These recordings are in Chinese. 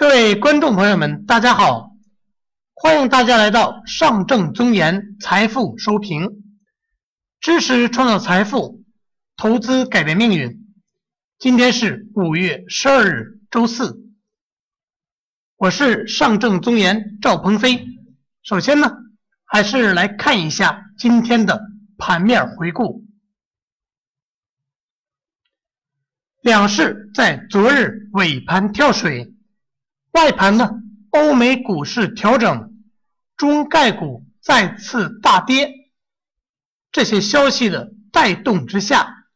各位观众朋友们，大家好！欢迎大家来到上证综研财富收评，知识创造财富，投资改变命运。今天是五月十二日，周四。我是上证综研赵鹏飞。首先呢，还是来看一下今天的盘面回顾。两市在昨日尾盘跳水。外盘呢，欧美股市调整，中概股再次大跌，这些消息的带动之下，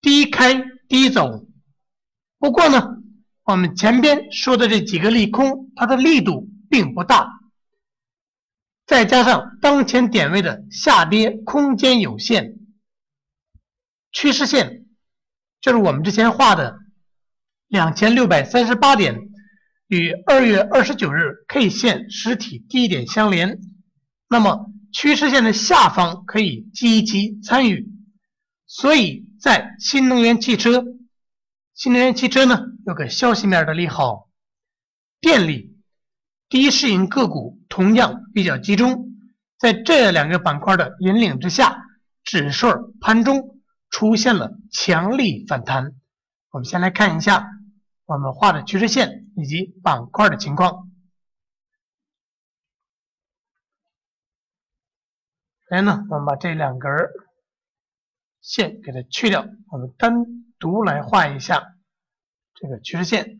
低开低走。不过呢，我们前边说的这几个利空，它的力度并不大，再加上当前点位的下跌空间有限，趋势线就是我们之前画的两千六百三十八点。与二月二十九日 K 线实体低点相连，那么趋势线的下方可以积极参与。所以在新能源汽车，新能源汽车呢有个消息面的利好，电力、低市盈个股同样比较集中，在这两个板块的引领之下，指数盘中出现了强力反弹。我们先来看一下。我们画的趋势线以及板块的情况。首先呢，我们把这两根线给它去掉，我们单独来画一下这个趋势线。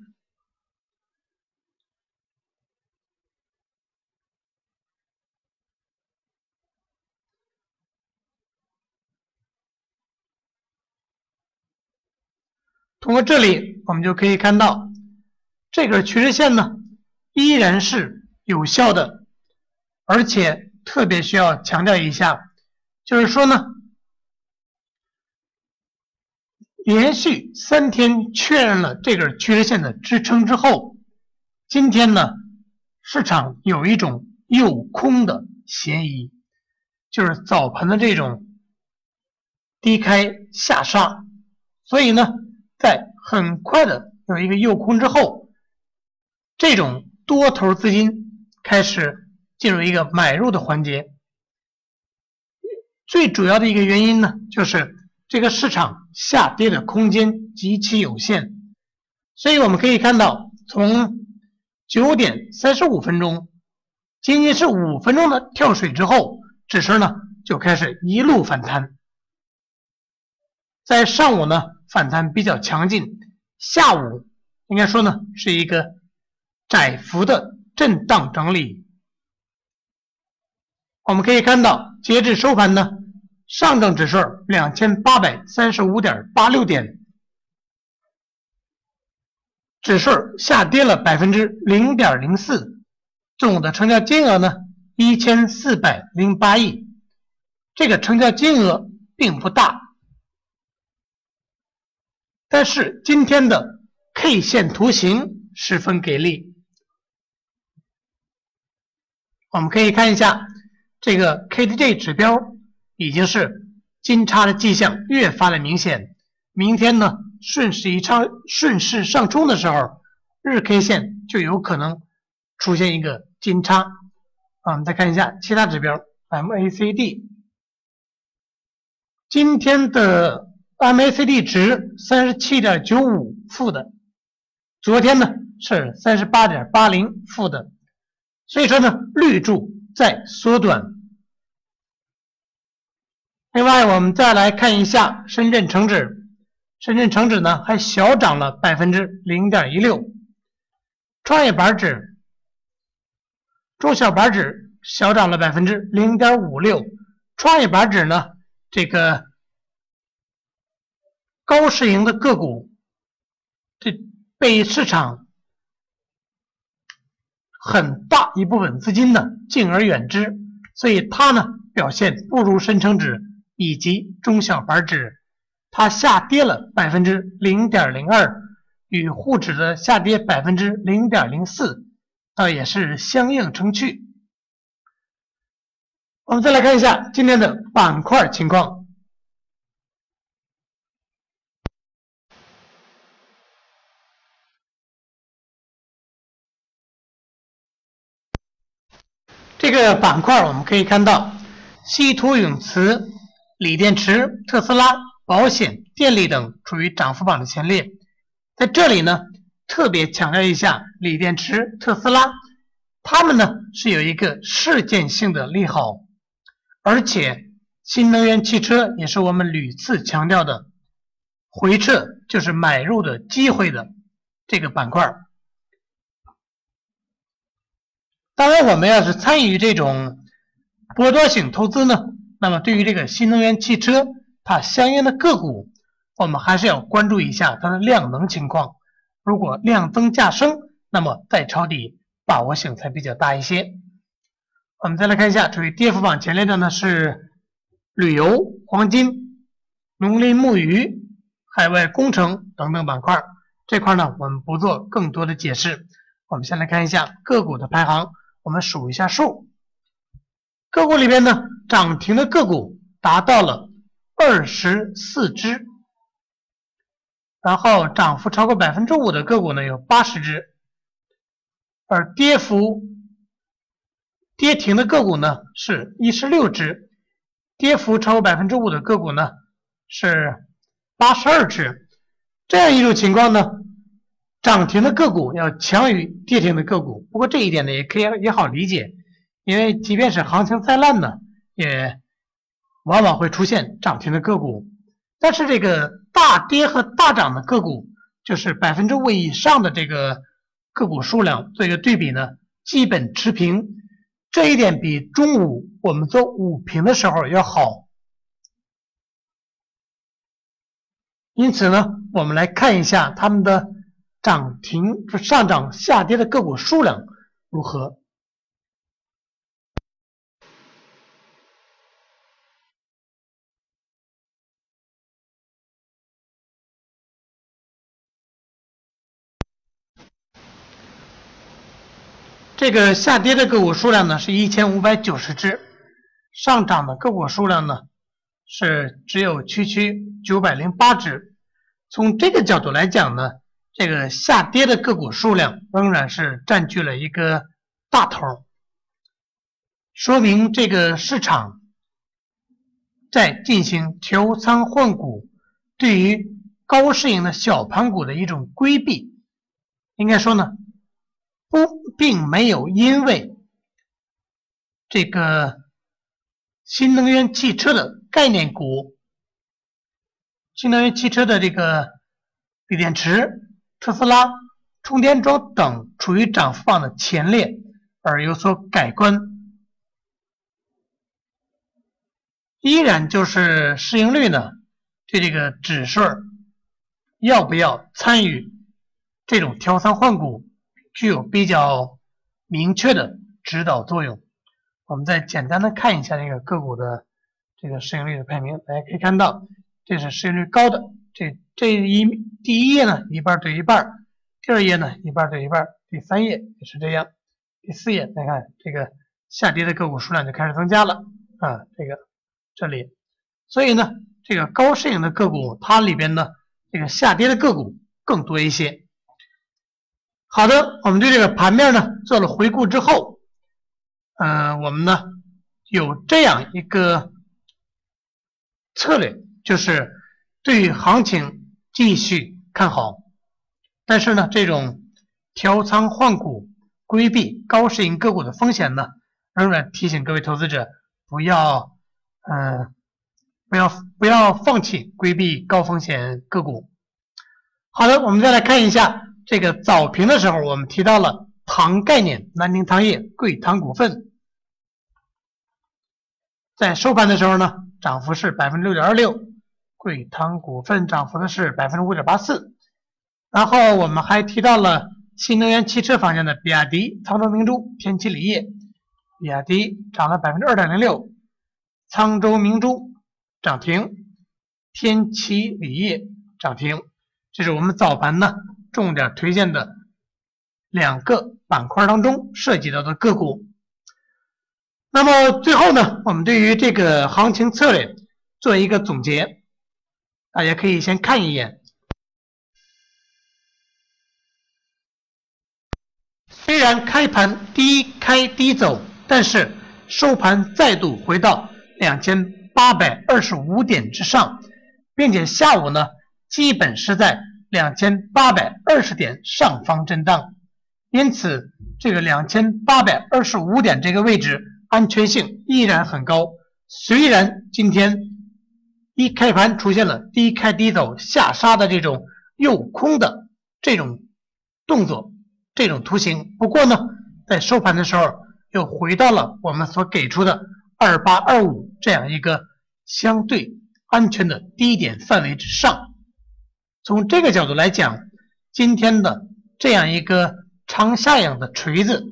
通过这里，我们就可以看到，这根趋势线呢，依然是有效的，而且特别需要强调一下，就是说呢，连续三天确认了这根趋势线的支撑之后，今天呢，市场有一种诱空的嫌疑，就是早盘的这种低开下杀，所以呢。在很快的有一个诱空之后，这种多头资金开始进入一个买入的环节。最主要的一个原因呢，就是这个市场下跌的空间极其有限。所以我们可以看到，从九点三十五分钟，仅仅是五分钟的跳水之后，指数呢就开始一路反弹。在上午呢。反弹比较强劲，下午应该说呢是一个窄幅的震荡整理。我们可以看到，截至收盘呢，上证指数两千八百三十五点八六点，指数下跌了百分之零点零四，总的成交金额呢一千四百零八亿，这个成交金额并不大。但是今天的 K 线图形十分给力，我们可以看一下这个 KDJ 指标已经是金叉的迹象越发的明显。明天呢顺势一超顺势上冲的时候，日 K 线就有可能出现一个金叉。啊，我们再看一下其他指标 MACD，今天的。MACD 值三十七点九五负的，昨天呢是三十八点八零负的，所以说呢绿柱在缩短。另外，我们再来看一下深圳成指，深圳成指呢还小涨了百分之零点一六，创业板指、中小板指小涨了百分之零点五六，创业板指呢这个。高市盈的个股，这被市场很大一部分资金呢敬而远之，所以它呢表现不如深成指以及中小板指，它下跌了百分之零点零二，与沪指的下跌百分之零点零四，倒也是相映成趣。我们再来看一下今天的板块情况。这个板块我们可以看到，稀土永磁、锂电池、特斯拉、保险、电力等处于涨幅榜的前列。在这里呢，特别强调一下锂电池、特斯拉，它们呢是有一个事件性的利好，而且新能源汽车也是我们屡次强调的，回撤就是买入的机会的这个板块。当然，我们要是参与这种波段性投资呢，那么对于这个新能源汽车，它相应的个股。我们还是要关注一下它的量能情况，如果量增价升，那么再抄底把握性才比较大一些。我们再来看一下，处于跌幅榜前列的呢是旅游、黄金、农林牧渔、海外工程等等板块。这块呢，我们不做更多的解释。我们先来看一下个股的排行，我们数一下数。个股里边呢，涨停的个股达到了二十四只。然后涨幅超过百分之五的个股呢有八十只，而跌幅跌停的个股呢是一十六只，跌幅超过百分之五的个股呢是八十二只。这样一种情况呢，涨停的个股要强于跌停的个股。不过这一点呢也可以也好理解，因为即便是行情再烂呢，也往往会出现涨停的个股。但是这个。大跌和大涨的个股，就是百分之五以上的这个个股数量做一个对比呢，基本持平。这一点比中午我们做午评的时候要好。因此呢，我们来看一下他们的涨停、上涨、下跌的个股数量如何。这个下跌的个股数量呢是一千五百九十只，上涨的个股数量呢是只有区区九百零八只。从这个角度来讲呢，这个下跌的个股数量仍然是占据了一个大头，说明这个市场在进行调仓换股，对于高市盈的小盘股的一种规避。应该说呢。不，并没有因为这个新能源汽车的概念股、新能源汽车的这个锂电池、特斯拉、充电桩等处于涨幅榜的前列而有所改观，依然就是市盈率呢，对这个指数要不要参与这种调仓换股？具有比较明确的指导作用。我们再简单的看一下这个个股的这个市盈率的排名，大家可以看到，这是市盈率高的。这这一第一页呢，一半对一半；第二页呢，一半对一半；第三页也是这样；第四页，大家看这个下跌的个股数量就开始增加了啊，这个这里。所以呢，这个高市盈的个股，它里边呢，这个下跌的个股更多一些。好的，我们对这个盘面呢做了回顾之后，嗯，我们呢有这样一个策略，就是对于行情继续看好，但是呢，这种调仓换股、规避高市盈个股的风险呢，仍然提醒各位投资者不要，嗯，不要不要放弃规避高风险个股。好的，我们再来看一下。这个早评的时候，我们提到了糖概念，南宁糖业、贵糖股份，在收盘的时候呢，涨幅是百分之六点二六，贵糖股份涨幅的是百分之五点八四。然后我们还提到了新能源汽车方向的比亚迪、沧州明珠、天齐锂业，比亚迪涨了百分之二点零六，沧州明珠涨停，天齐锂业涨停，这是我们早盘呢。重点推荐的两个板块当中涉及到的个股。那么最后呢，我们对于这个行情策略做一个总结，大家可以先看一眼。虽然开盘低开低走，但是收盘再度回到两千八百二十五点之上，并且下午呢，基本是在两千八百二十点上方震荡，因此这个两千八百二十五点这个位置安全性依然很高。虽然今天一开盘出现了低开低走下杀的这种诱空的这种动作、这种图形，不过呢，在收盘的时候又回到了我们所给出的二八二五这样一个相对安全的低点范围之上。从这个角度来讲，今天的这样一个长下影的锤子，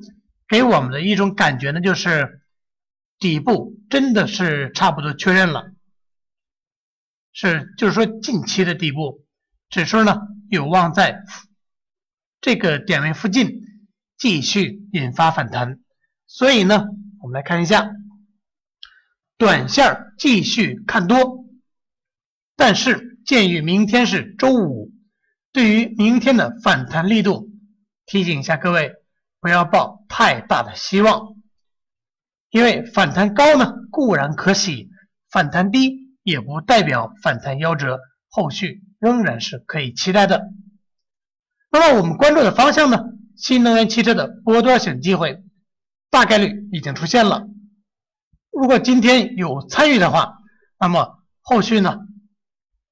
给我们的一种感觉呢，就是。底部真的是差不多确认了，是就是说近期的底部指数呢有望在这个点位附近继续引发反弹，所以呢我们来看一下，短线继续看多，但是鉴于明天是周五，对于明天的反弹力度，提醒一下各位不要抱太大的希望。因为反弹高呢固然可喜，反弹低也不代表反弹夭折，后续仍然是可以期待的。那么我们关注的方向呢？新能源汽车的波段性机会大概率已经出现了。如果今天有参与的话，那么后续呢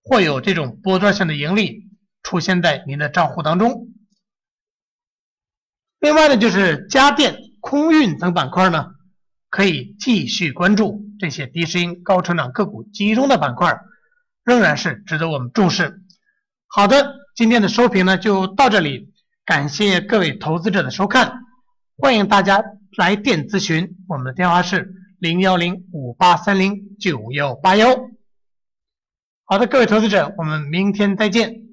会有这种波段性的盈利出现在您的账户当中。另外呢，就是家电、空运等板块呢。可以继续关注这些低市盈高成长个股集中的板块，仍然是值得我们重视。好的，今天的收评呢就到这里，感谢各位投资者的收看，欢迎大家来电咨询，我们的电话是零幺零五八三零九幺八幺。好的，各位投资者，我们明天再见。